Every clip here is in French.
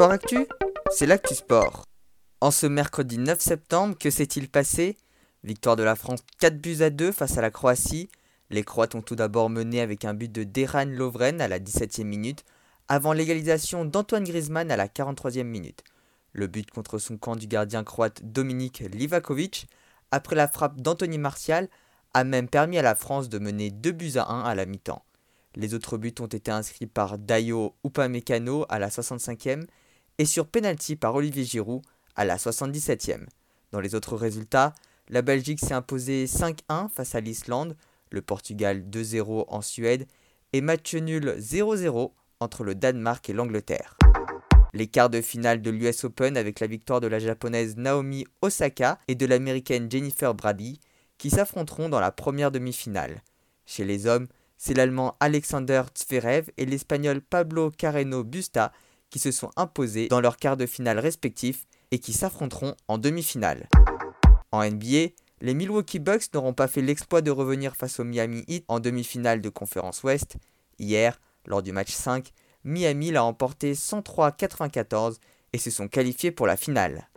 Sport Actu, c'est l'actu sport. En ce mercredi 9 septembre, que s'est-il passé? Victoire de la France 4 buts à 2 face à la Croatie. Les Croates ont tout d'abord mené avec un but de Deran Lovren à la 17e minute, avant l'égalisation d'Antoine Griezmann à la 43e minute. Le but contre son camp du gardien croate Dominik Livakovic, après la frappe d'Anthony Martial, a même permis à la France de mener 2 buts à 1 à la mi-temps. Les autres buts ont été inscrits par Dayo Upamecano à la 65e et sur penalty par Olivier Giroud à la 77e. Dans les autres résultats, la Belgique s'est imposée 5-1 face à l'Islande, le Portugal 2-0 en Suède et match nul 0-0 entre le Danemark et l'Angleterre. Les quarts de finale de l'US Open avec la victoire de la japonaise Naomi Osaka et de l'américaine Jennifer Brady qui s'affronteront dans la première demi-finale. Chez les hommes, c'est l'Allemand Alexander Zverev et l'Espagnol Pablo Carreno Busta qui se sont imposés dans leurs quarts de finale respectifs et qui s'affronteront en demi-finale. En NBA, les Milwaukee Bucks n'auront pas fait l'exploit de revenir face au Miami Heat en demi-finale de conférence Ouest. Hier, lors du match 5, Miami l'a emporté 103-94 et se sont qualifiés pour la finale.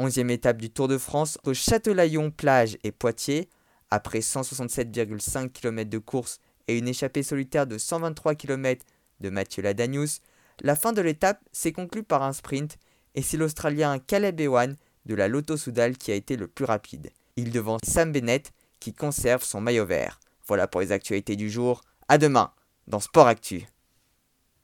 Onzième étape du Tour de France au Châtelaillon, Plage et Poitiers. Après 167,5 km de course et une échappée solitaire de 123 km de Mathieu Ladanius, la fin de l'étape s'est conclue par un sprint et c'est l'Australien Caleb Ewan de la Lotto Soudal qui a été le plus rapide. Il devance Sam Bennett qui conserve son maillot vert. Voilà pour les actualités du jour. À demain dans Sport Actu.